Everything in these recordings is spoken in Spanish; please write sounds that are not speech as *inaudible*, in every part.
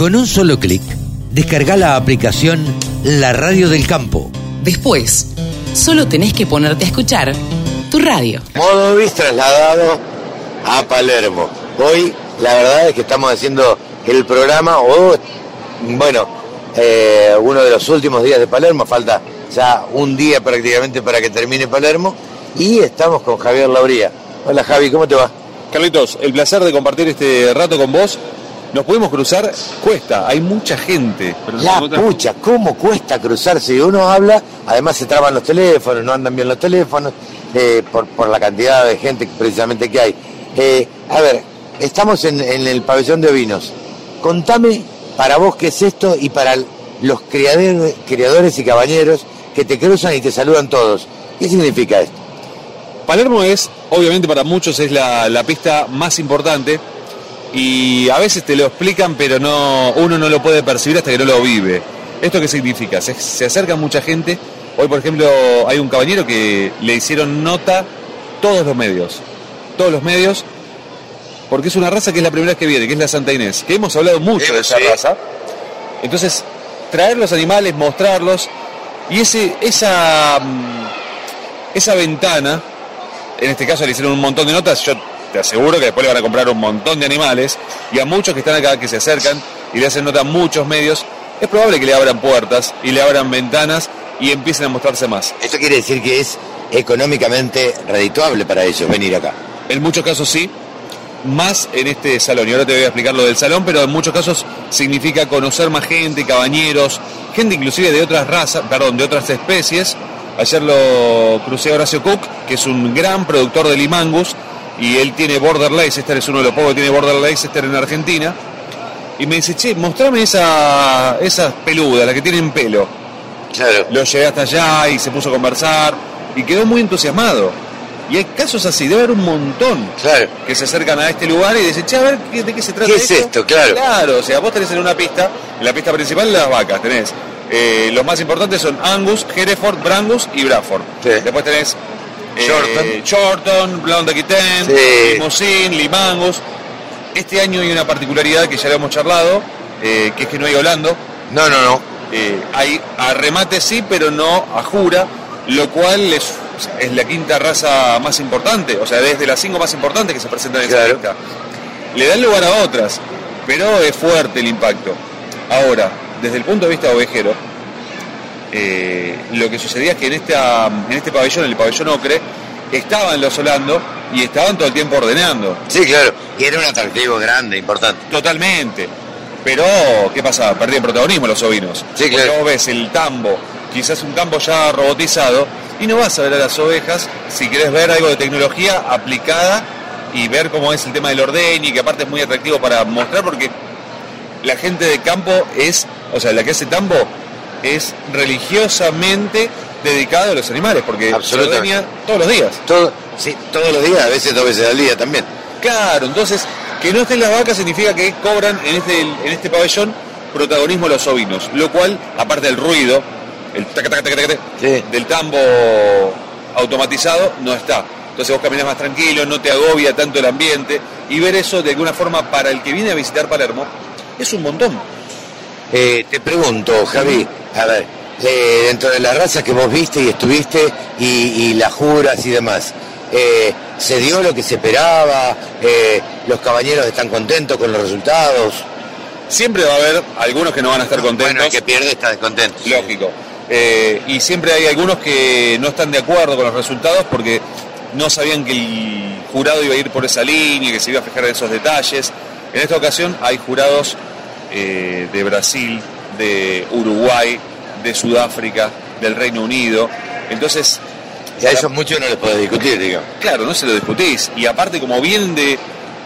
Con un solo clic, descarga la aplicación La Radio del Campo. Después, solo tenés que ponerte a escuchar tu radio. Modo bis trasladado a Palermo. Hoy la verdad es que estamos haciendo el programa, o bueno, eh, uno de los últimos días de Palermo, falta ya un día prácticamente para que termine Palermo, y estamos con Javier Lauría. Hola Javi, ¿cómo te va? Carlitos, el placer de compartir este rato con vos. Nos podemos cruzar, cuesta, hay mucha gente. La pucha, ¿cómo cuesta cruzarse? Uno habla, además se traban los teléfonos, no andan bien los teléfonos, eh, por, por, la cantidad de gente precisamente que hay. Eh, a ver, estamos en, en, el pabellón de ovinos. Contame para vos qué es esto y para los criadores, criadores y cabañeros que te cruzan y te saludan todos. ¿Qué significa esto? Palermo es, obviamente para muchos es la, la, pista más importante y a veces te lo explican pero no, uno no lo puede percibir hasta que no lo vive. ¿Esto qué significa? Se, se acerca mucha gente. Hoy, por ejemplo, hay un caballero que le hicieron nota todos los medios. Todos los medios. Porque es una raza que es la primera vez que viene, que es la Santa Inés. Que hemos hablado mucho sí, de esa sí. raza. Entonces, traer los animales, mostrarlos. Y ese, esa, esa ventana en este caso le hicieron un montón de notas, yo te aseguro que después le van a comprar un montón de animales y a muchos que están acá, que se acercan y le hacen nota a muchos medios, es probable que le abran puertas y le abran ventanas y empiecen a mostrarse más. Esto quiere decir que es económicamente redituable para ellos venir acá. En muchos casos sí, más en este salón. Y ahora te voy a explicar lo del salón, pero en muchos casos significa conocer más gente, cabañeros, gente inclusive de otras razas, perdón, de otras especies, Ayer lo crucé a Horacio Cook, que es un gran productor de limangus, y él tiene Border Leicester, es uno de los pocos que tiene Border Leicester en Argentina. Y me dice, che, mostrame esa, esas peludas, las que tienen pelo. Claro. Lo llevé hasta allá y se puso a conversar y quedó muy entusiasmado. Y hay casos así, debe haber un montón claro. que se acercan a este lugar y dicen, che, a ver, ¿de qué se trata ¿Qué es esto? Claro. Claro, o sea, vos tenés en una pista, en la pista principal las vacas, tenés eh, los más importantes son Angus, Hereford, Brangus y Bradford. Sí. Después tenés Shorton. Shorton, Blonde Aquitaine, Sí. Limousin, Limangus. Este año hay una particularidad que ya lo hemos charlado, eh, que es que no hay Holando. No, no, no. Eh, hay a remate sí, pero no a jura, lo cual es, es la quinta raza más importante, o sea, desde las cinco más importantes que se presentan en esa Claro. lista. Le dan lugar a otras, pero es fuerte el impacto. Ahora, desde el punto de vista ovejero, eh, lo que sucedía es que en, esta, en este pabellón, en el pabellón Ocre, estaban los Holando y estaban todo el tiempo ordenando. Sí, claro. Y era un atractivo grande, importante. Totalmente. Pero, ¿qué pasa? Perdían protagonismo los ovinos. Sí, Porque claro. vos ves el tambo, quizás un tambo ya robotizado, y no vas a ver a las ovejas si querés ver algo de tecnología aplicada y ver cómo es el tema del orden y que aparte es muy atractivo para mostrar porque la gente de campo es, o sea, la que hace tambo es religiosamente dedicada a los animales, porque ordeña todos los días. Todo, sí, todos los días, a veces dos veces al día también. Claro, entonces que no estén las vacas significa que cobran en este, en este pabellón protagonismo los ovinos, lo cual, aparte del ruido, el taca, taca, taca, taca, taca, Sí. del tambo automatizado, no está. Entonces vos caminas más tranquilo, no te agobia tanto el ambiente y ver eso de alguna forma para el que viene a visitar Palermo es un montón. Eh, te pregunto, Javi, a ver, eh, dentro de las razas que vos viste y estuviste y, y las juras y demás, eh, ¿se dio lo que se esperaba? ¿Los caballeros están contentos con los resultados? Siempre va a haber algunos que no van a estar contentos. Bueno, el que pierde está descontento. Lógico. Y siempre hay algunos que no están de acuerdo con los resultados porque no sabían que el jurado iba a ir por esa línea, que se iba a fijar en esos detalles. En esta ocasión hay jurados eh, de Brasil, de Uruguay, de Sudáfrica, del Reino Unido. Entonces, Y a esos muchos no les podés discutir, digamos. claro, no se lo discutís. Y aparte, como vienen de.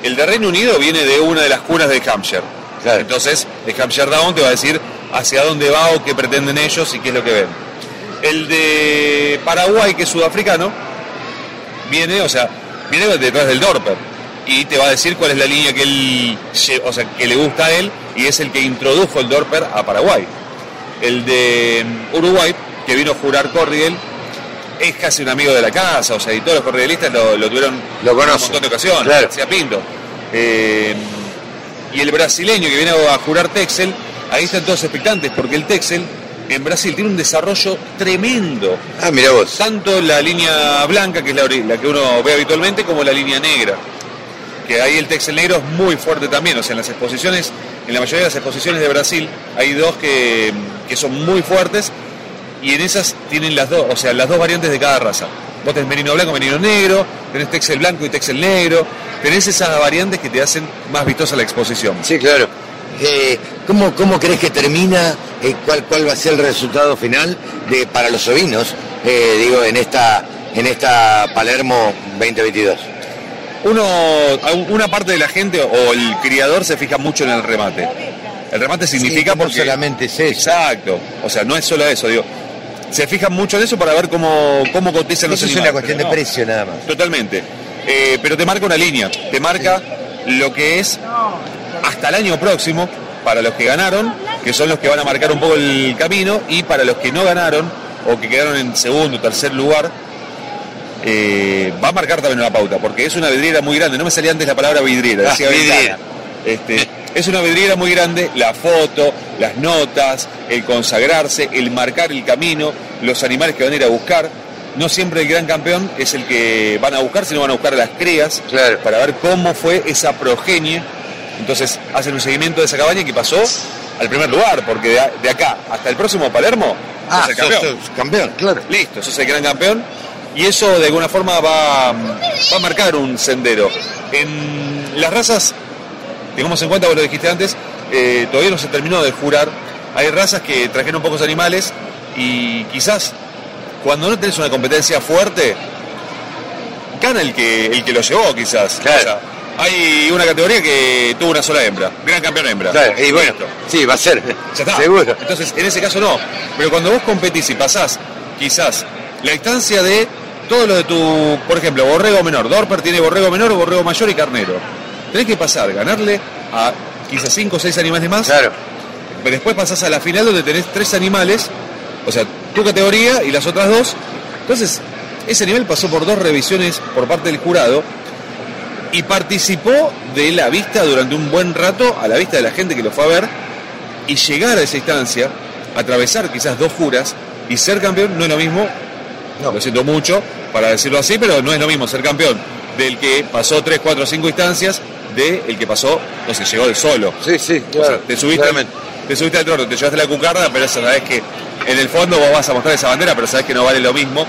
El de Reino Unido viene de una de las cunas de Hampshire. Claro. Entonces, de Hampshire Down te va a decir hacia dónde va o qué pretenden ellos y qué es lo que ven. El de Paraguay, que es sudafricano, viene, o sea, viene detrás del Dorper y te va a decir cuál es la línea que él, o sea, que le gusta a él y es el que introdujo el Dorper a Paraguay. El de mm, Uruguay, que vino a jurar Corriel, es casi un amigo de la casa, o sea, y todos los corrielistas lo, lo tuvieron Lo en un montón de ocasiones, claro. García Pinto. Eh, Y el brasileño que viene a jurar Texel, ahí están todos expectantes, porque el Texel en Brasil tiene un desarrollo tremendo. Ah, mira vos. Tanto la línea blanca, que es la que uno ve habitualmente, como la línea negra. Que ahí el Texel negro es muy fuerte también. O sea, en las exposiciones, en la mayoría de las exposiciones de Brasil, hay dos que, que son muy fuertes y en esas tienen las dos, o sea, las dos variantes de cada raza. Vos tenés merino blanco, merino negro, tenés Texel blanco y Texel negro, tenés esas variantes que te hacen más vistosa la exposición. Sí, claro. Eh, ¿cómo, ¿Cómo crees que termina? Eh, ¿cuál, ¿Cuál va a ser el resultado final de para los ovinos? eh, digo, en esta, en esta Palermo 2022. Uno, una parte de la gente o el criador se fija mucho en el remate. El remate significa Sí, no porque solamente es eso. Exacto. O sea, no es solo eso, digo. Se fijan mucho en eso para ver cómo, cómo cotizan los Eso es animales. una cuestión de no. precio nada más. Totalmente. Eh, pero te marca una línea, te marca lo que es hasta el año próximo para los que ganaron, que son los que van a marcar un poco el camino, y para los que no ganaron o que quedaron en segundo o tercer lugar, eh, va a marcar también una pauta, porque es una vidriera muy grande. No me salía antes la palabra vidriera, Ah, decía vidriera. Este, *laughs* es una vidriera muy grande, la foto, las notas, el consagrarse, el marcar el camino, los animales que van a ir a buscar. No siempre el gran campeón es el que van a buscar, sino van a buscar a las crías Claro. para ver cómo fue esa progenie. Entonces hacen un seguimiento de esa cabaña que pasó al primer lugar, porque de, acá hasta el próximo Palermo Ah, sos el sos- campeón. sos campeón, claro. Listo, sos el gran campeón. Y eso de alguna forma va, va a marcar un sendero. En las razas, tengamos en cuenta, vos lo dijiste antes, eh, todavía no se terminó de jurar. Hay razas que trajeron pocos animales y quizás cuando no tenés una competencia fuerte, gana el que, el que lo llevó quizás. Claro. O sea, hay una categoría que tuvo una sola hembra, gran campeón hembra. Claro, y bueno, Listo. sí, va a ser. Ya está. Seguro. Entonces, en ese caso no. Pero cuando vos competís y pasás, quizás, la distancia de todo lo de tu, por ejemplo, borrego menor. Dorper tiene borrego menor, borrego mayor y carnero. Tenés que pasar, ganarle a quizás 5 o 6 animales más. Claro. Pero después pasás a la final donde tenés tres animales, o sea, tu categoría y las otras dos. Entonces, ese animal pasó por dos revisiones por parte del jurado y participó de la vista durante un buen rato a la vista de la gente que lo fue a ver y llegar a esa instancia, atravesar quizás dos juras y ser campeón no es lo mismo, No. lo siento mucho para decirlo así, pero no es lo mismo ser campeón del que pasó 3, 4, 5 instancias de el que pasó, no sé, llegó del solo. Sí, sí, O sea, claro. te subiste, claramente. te subiste al trono, te llevaste la cucarda, pero sabes que en el fondo vos vas a mostrar esa bandera, pero sabes que no vale lo mismo,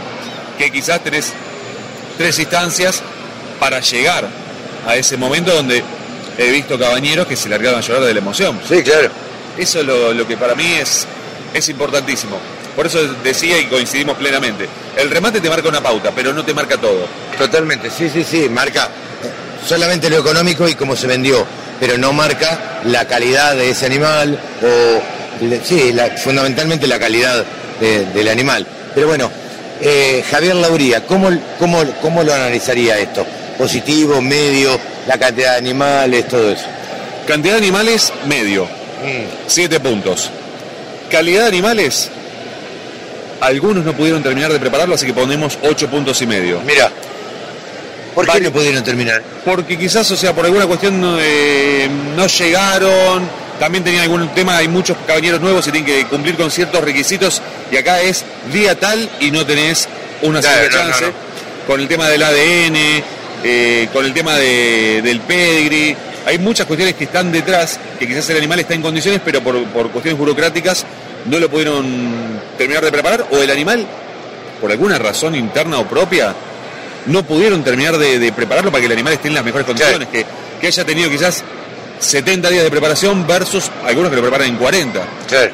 que quizás tenés tres instancias para llegar a ese momento donde he visto cabañeros que se largaron a llorar de la emoción. Sí, claro. Eso es lo, lo que para mí es, es importantísimo. Por eso decía y coincidimos plenamente. El remate te marca una pauta, pero no te marca todo. Totalmente, sí, sí, sí, marca eh, solamente lo económico y cómo se vendió, pero no marca la calidad de ese animal o, sí, la- fundamentalmente la calidad de- del animal. Pero bueno, eh, Javier Lauría, ¿cómo, cómo, ¿cómo lo analizaría esto? ¿Positivo, medio, la cantidad de animales, todo eso? Cantidad de animales, medio. Siete puntos. Calidad de animales, algunos no pudieron terminar de prepararlo, así que ponemos ocho puntos y medio. Mira, ¿por qué no pudieron terminar? Porque quizás, o sea, por alguna cuestión eh, no llegaron, también tenían algún tema, hay muchos caballeros nuevos y tienen que cumplir con ciertos requisitos, y acá es día tal y no tenés una Claro, sola no, chance, no, con el tema del ADN, eh, con el tema de- del pedigree, hay muchas cuestiones que están detrás, que quizás el animal está en condiciones, pero por, por cuestiones burocráticas no lo pudieron terminar de preparar, o el animal, por alguna razón interna o propia, no pudieron terminar de, de prepararlo para que el animal esté en las mejores condiciones, que, que haya tenido quizás 70 días de preparación versus algunos que lo preparan en 40, Claro.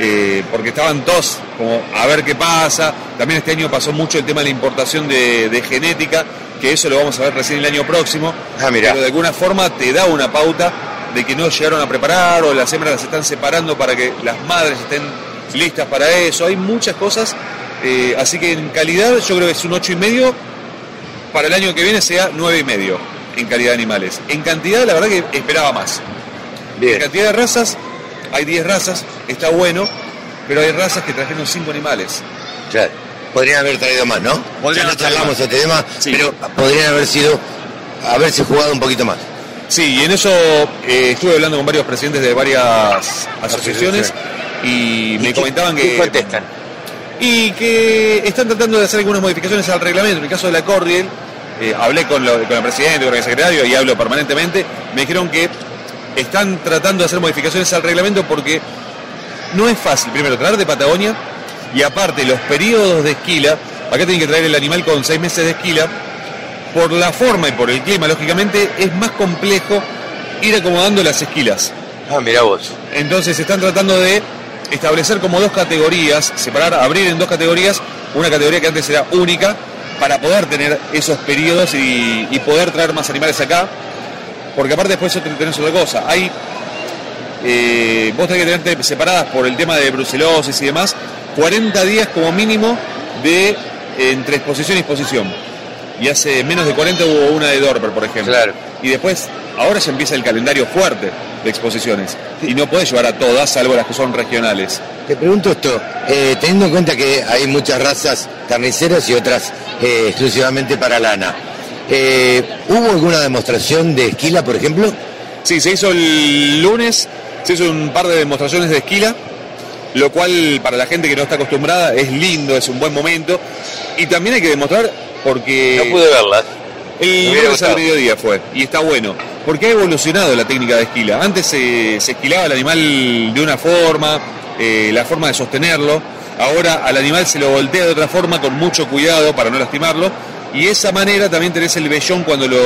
eh, porque estaban todos como a ver qué pasa. También este año pasó mucho el tema de la importación de, de genética, que eso lo vamos a ver recién el año próximo, Ah, mirá. pero de alguna forma te da una pauta de que no llegaron a preparar o las hembras las están separando para que las madres estén listas para eso. Hay muchas cosas, eh, así que en calidad yo creo que es un ocho y medio para el año que viene sea nueve y medio en calidad de animales. En cantidad, la verdad que esperaba más. En Bien. cantidad de razas, hay 10 razas, está bueno, pero hay razas que trajeron 5 animales. Claro. Podrían haber traído más, ¿no? Podrían ya no charlamos este tema, Sí. pero podrían haber sido, haberse jugado un poquito más. Sí, y en eso eh, estuve hablando con varios presidentes de varias asociaciones y me qué- comentaban qué que... contestan? Y que están tratando de hacer algunas modificaciones al reglamento. En el caso de la Cordial, eh, hablé con, lo- con el presidente, con el secretario y hablo permanentemente. Me dijeron que están tratando de hacer modificaciones al reglamento porque no es fácil, primero, traer de Patagonia y aparte los periodos de esquila. Acá tienen que traer el animal con seis meses de esquila. Por la forma y por el clima, lógicamente, es más complejo ir acomodando las esquilas. Ah, mira vos. Entonces están tratando de establecer como dos categorías, separar, abrir en dos categorías, una categoría que antes era única, para poder tener esos periodos y, y poder traer más animales acá. Porque aparte después tenés otra cosa. Hay. eh, vos tenés que tenerte separadas por el tema de brucelosis y demás, 40 días como mínimo de entre exposición y exposición. Y hace menos de 40 hubo una de Dorper, por ejemplo. Claro. Y después, ahora ya empieza el calendario fuerte de exposiciones. Y no podés llevar a todas, salvo las que son regionales. Te pregunto esto, eh, teniendo en cuenta que hay muchas razas carniceras y otras eh, exclusivamente para lana, eh, ¿hubo alguna demostración de esquila, por ejemplo? Sí, se hizo el lunes, se hizo un par de demostraciones de esquila, lo cual para la gente que no está acostumbrada es lindo, es un buen momento. Y también hay que demostrar porque verlas. el Me hubiera lunes al mediodía fue, y está bueno, porque ha evolucionado la técnica de esquila. Antes se, se esquilaba el animal de una forma, eh, la forma de sostenerlo, ahora al animal se lo voltea de otra forma con mucho cuidado para no lastimarlo, y esa manera también tenés el vellón cuando lo...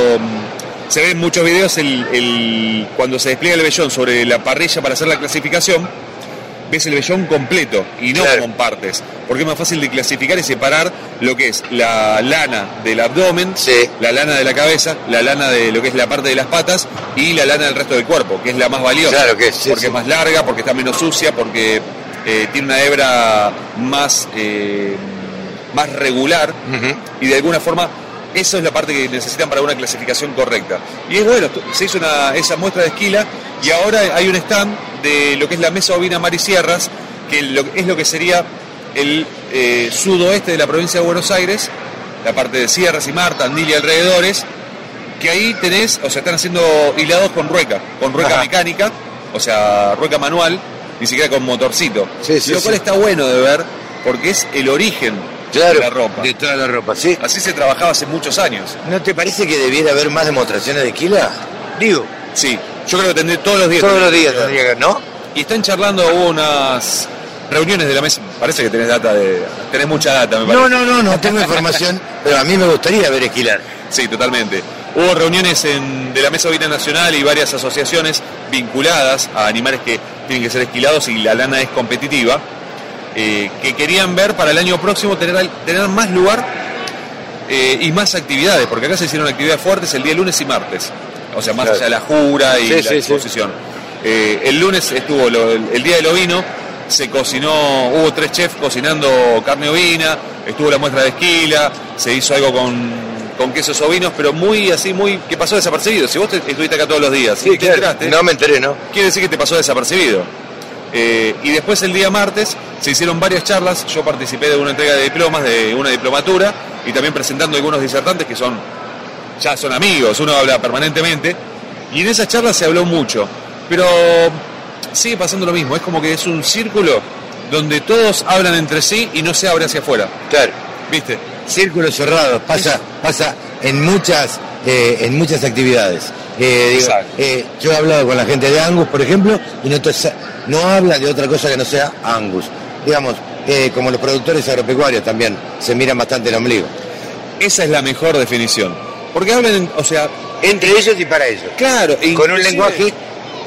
Se ve en muchos videos el, el- cuando se despliega el vellón sobre la parrilla para hacer la clasificación, ves el vellón completo y no Claro. como en partes, porque es más fácil de clasificar y separar lo que es la lana del abdomen, Sí. la lana de la cabeza, la lana de lo que es la parte de las patas y la lana del resto del cuerpo, que es la más valiosa. Claro que sí, porque sí. es más larga, porque está menos sucia, porque eh, tiene una hebra más, eh, más regular y de alguna forma eso es la parte que necesitan para una clasificación correcta. Y es bueno, se hizo una- esa muestra de esquila y ahora hay un stand de lo que es la mesa ovina Marisierras, que lo- es lo que sería el eh, sudoeste de la provincia de Buenos Aires, la parte de Sierras y Mar, Tandil y alrededores, que ahí tenés, o sea, están haciendo hilados con rueca, con rueca Ajá. mecánica, o sea, rueca manual, ni siquiera con motorcito. Sí, sí, lo cual sí. está bueno de ver, porque es el origen Claro, de la ropa. de toda la ropa, sí. Así se trabajaba hace muchos años. ¿No te parece que debiera haber más demostraciones de esquila? Digo, Sí, yo creo que tendré todos los días. todos los días tendría que, ¿no? Y están charlando, hubo unas reuniones de la mesa. Parece que tenés data de. tenés mucha data, me parece. No, no, no, no tengo información, *laughs* pero a mí me gustaría ver esquilar. Sí, totalmente. Hubo reuniones en- de la Mesa Ovina Nacional y varias asociaciones vinculadas a animales que tienen que ser esquilados y la lana es competitiva, eh, que querían ver para el año próximo tener, tener más lugar eh, y más actividades, porque acá se hicieron actividades fuertes el día lunes y martes, o sea, más Claro. allá de la jura y Sí, la sí, sí. exposición. Eh, el lunes estuvo lo- el, el día del ovino, se cocinó, hubo tres chefs cocinando carne ovina, estuvo la muestra de esquila, se hizo algo con, con quesos ovinos, pero muy así, muy que pasó desapercibido. Si vos te- estuviste acá todos los días te enteraste, No me enteré, ¿no? quiere decir que te pasó desapercibido. Eh, y después el día martes se hicieron varias charlas, yo participé de una entrega de diplomas, de una diplomatura, y también presentando algunos disertantes que son, ya son amigos, uno habla permanentemente, y en esas charlas se habló mucho, pero sigue pasando lo mismo, es como que es un círculo donde todos hablan entre sí y no se abre hacia afuera, Claro. ¿viste? Círculos cerrados, pasa, pasa en muchas, eh, en muchas actividades. Eh, digo, eh, yo he hablado con la gente de Angus, por ejemplo, y no, no habla de otra cosa que no sea Angus. Digamos, eh, como los productores agropecuarios también se miran bastante el ombligo. Esa es la mejor definición. Porque hablan, o sea, Entre ellos y para ellos. claro, e Con un lenguaje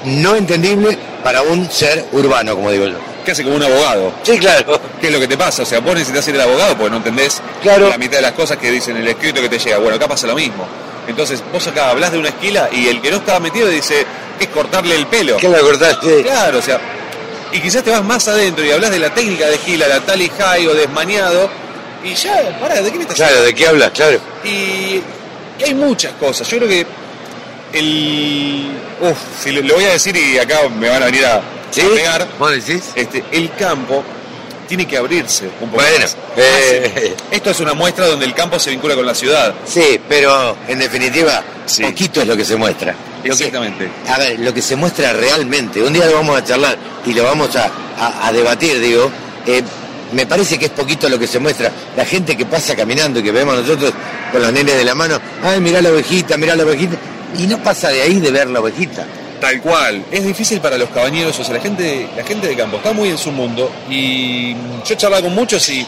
no entendible para un ser urbano, como digo yo. casi como un abogado. Sí, claro. ¿Qué es lo que te pasa? O sea, vos necesitas ser el abogado porque no entendés Claro. la mitad de las cosas que dicen en el escrito que te llega. Bueno, acá pasa lo mismo. Entonces, vos acá hablas de una esquila y el que no estaba metido dice, es cortarle el pelo. ¿Qué la cortaste? Claro, o sea, y quizás te vas más adentro y hablas de la técnica de esquila, la tally high o desmañado, y ya, pará, ¿de qué me estás Claro, ¿de qué hablas? Claro. y, y hay muchas cosas. Yo creo que el. Uf, si lo, lo voy a decir y acá me van a venir a, a pegar. ¿Vos decís? Este, el campo tiene que abrirse un poco Bueno, más. eh. Esto es una muestra donde el campo se vincula con la ciudad. Sí, pero en definitiva, Sí. poquito es lo que se muestra. Que- Exactamente. a ver, lo que se muestra realmente, un día lo vamos a charlar y lo vamos a, a- a debatir, digo, eh, me parece que es poquito lo que se muestra. La gente que pasa caminando y que vemos nosotros con los nenes de la mano, ay, mirá la ovejita, mirá la ovejita, y no pasa de ahí de ver la ovejita. Tal cual. Es difícil para los cabañeros, o sea, la gente, la gente de campo está muy en su mundo y yo he charlado con muchos y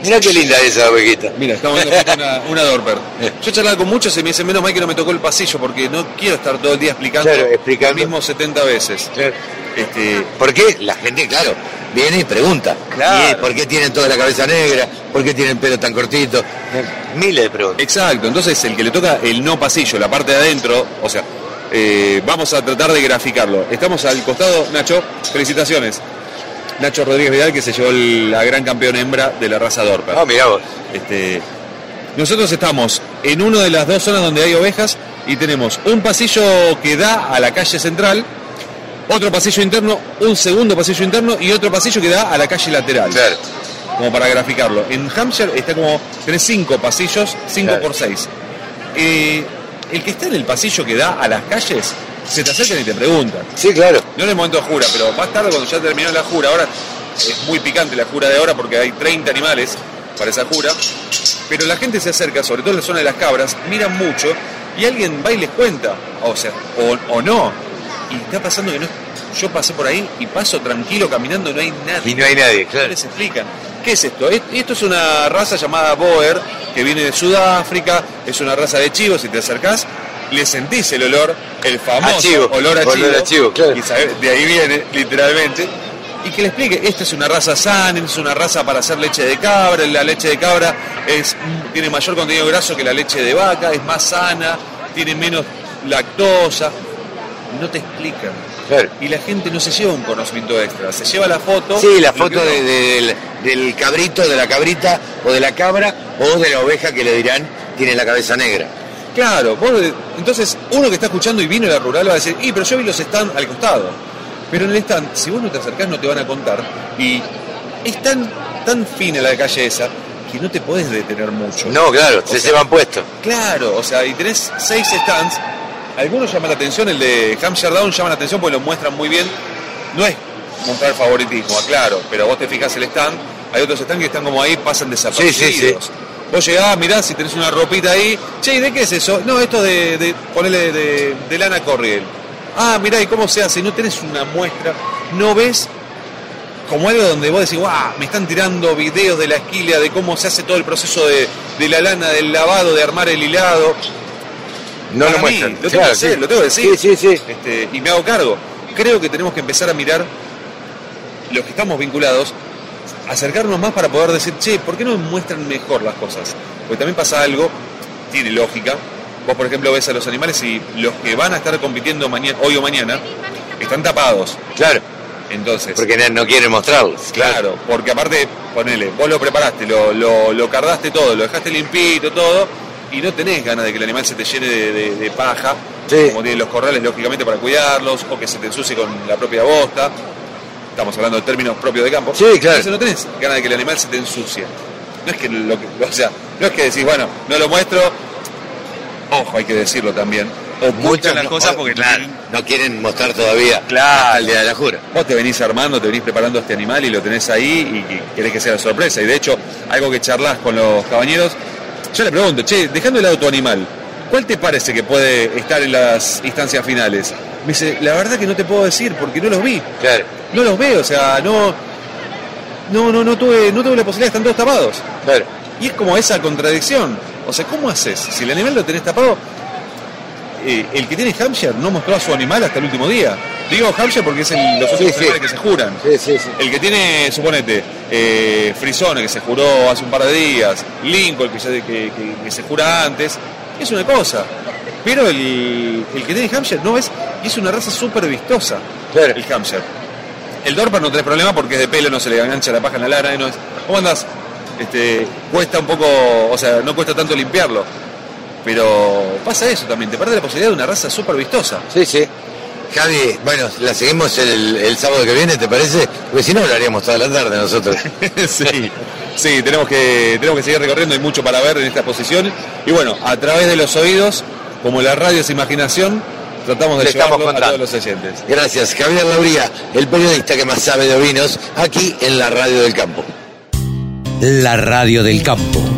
Mirá qué linda esa ovejita. Mira, estamos viendo una, una Dorper. Yo he charlado con muchos y me dicen, menos mal que no me tocó el pasillo porque no quiero estar todo el día explicando, Claro, explicando. lo mismo 70 veces. Este, ¿Por qué? La gente, claro, viene y pregunta. Claro. ¿Y, eh, ¿Por qué tienen toda la cabeza negra? ¿Por qué tienen el pelo tan cortito? Eh, Miles de preguntas. exacto, entonces el que le toca el no pasillo, la parte de adentro, o sea, eh, vamos a tratar de graficarlo. Estamos al costado, Nacho, felicitaciones. Nacho Rodríguez Vidal que se llevó el- la gran campeón hembra de la raza Dorper. Ah, mirá vos. Este, nosotros estamos en una de las dos zonas donde hay ovejas y tenemos un pasillo que da a la calle central, otro pasillo interno, un segundo pasillo interno y otro pasillo que da a la calle lateral. Claro. Como para graficarlo. En Hampshire está como, tenés cinco pasillos, cinco Claro. por seis. Eh, el que está en el pasillo que da a las calles, se te acercan y te preguntan. Sí, claro. No en el momento de jura, pero más tarde cuando ya terminó la jura, ahora es muy picante la jura de ahora porque hay 30 animales para esa jura, pero la gente se acerca, sobre todo en la zona de las cabras, miran mucho y alguien va y les cuenta, o sea, o, o no, y está pasando que no, yo pasé por ahí y paso tranquilo caminando, no hay nadie. Y no hay nadie, No claro. les explican. ¿Qué es esto? Es- Esto es una raza llamada Boer, que viene de Sudáfrica, es una raza de chivos, si te acercás, le sentís el olor, el famoso chivo, olor a olor chivo, a chivo, claro. y de ahí viene, literalmente, y que le explique, esta es una raza sana, es una raza para hacer leche de cabra, la leche de cabra es, mm, tiene mayor contenido graso que la leche de vaca, es más sana, tiene menos lactosa, no te explican. Claro. Y la gente no se lleva un conocimiento extra, se lleva la foto. Sí, la foto de- del, del cabrito, de la cabrita, o de la cabra, o de la oveja que le dirán tiene la cabeza negra. Claro, vos, entonces uno que está escuchando y vino a la rural va a decir, y pero yo vi los stand al costado. Pero en el stand, si vos no te acercás no te van a contar. Y es tan, tan fina la calle esa que no te podés detener mucho. No, claro, O se llevan puesto. Claro, o sea, y tenés seis stands. Algunos llaman la atención, el de Hampshire Down llama la atención porque lo muestran muy bien. No es mostrar favoritismo, aclaro, pero vos te fijas el stand, hay otros stands que están como ahí, pasan desapercibidos. Sí, sí, sí. Vos llegás, mirás si tenés una ropita ahí, che, ¿y de qué es eso? No, esto de, de ponele de, de lana Corriel. Ah, mirá, ¿y cómo se hace? No tenés una muestra, no ves como algo donde vos decís, guau, me están tirando videos de la esquila, de cómo se hace todo el proceso de, de la lana, del lavado, de armar el hilado. No Para lo mí, muestran. Lo tengo Claro, que hacer, sí. lo tengo que decir. Sí, sí, sí. Este, y me hago cargo. Creo que tenemos que empezar a mirar los que estamos vinculados, acercarnos más para poder decir, che, ¿por qué no muestran mejor las cosas? Porque también pasa algo, tiene lógica. Vos, por ejemplo, ves a los animales y los que van a estar compitiendo mañana, hoy o mañana están tapados. Claro, Entonces, porque no, no quieren mostrarlos. Claro, porque aparte, ponele, vos lo preparaste, lo, lo, lo cardaste todo, lo dejaste limpito, todo, y no tenés ganas de que el animal se te llene de, de- de paja, Sí. como tienen los corrales, lógicamente, para cuidarlos, o que se te ensucie con la propia bosta. Estamos hablando de términos propios de campo. Sí, claro. Entonces no tenés ganas de que el animal se te ensucie. No es que lo que, o sea, no es que decís, bueno, no lo muestro, ojo, hay que decirlo también. Ocultan las no- cosas porque claro, no quieren mostrar todavía Claro. el día de la jura. Vos te venís armando, te venís preparando este animal y lo tenés ahí y, y querés que sea la sorpresa. Y de hecho, algo que charlas con los cabañeros, yo le pregunto, che, dejando de lado tu animal, ¿cuál te parece que puede estar en las instancias finales? Me dice, la verdad que no te puedo decir porque no los vi. Claro, No los veo, o sea, no. No, no, no tuve, no tuve la posibilidad, están todos tapados. claro. Y es como esa contradicción. O sea, ¿cómo haces? Si el animal lo tenés tapado, eh, el que tiene Hampshire no mostró a su animal hasta el último día. Digo Hampshire porque es el- los sí. animales que se juran. Sí, sí, sí. El que tiene, suponete, eh, Frisone, que se juró hace un par de días, Lincoln, que, ya que, que- que se jura antes, es una cosa. Pero el, el que tiene Hampshire no es, es una raza súper vistosa, Claro. el Hampshire. El Dorper no tenés problema porque es de pelo, no se le engancha la paja en la lana, y no es. ¿Cómo andás? Este, cuesta un poco, o sea, no cuesta tanto limpiarlo. Pero pasa eso también, te pierde la posibilidad de una raza súper vistosa. Sí, sí. Javi, bueno, la seguimos el, el sábado que viene, ¿te parece? Porque si no, lo haríamos toda la tarde nosotros. *laughs* sí, sí, tenemos que, tenemos que seguir recorriendo, hay mucho para ver en esta exposición. Y bueno, a través de los oídos, como la radio es imaginación, tratamos de le estamos llevarlo a todos los oyentes. Gracias, Javier Lauría, el periodista que más sabe de ovinos, aquí en la Radio del Campo. La radio del campo.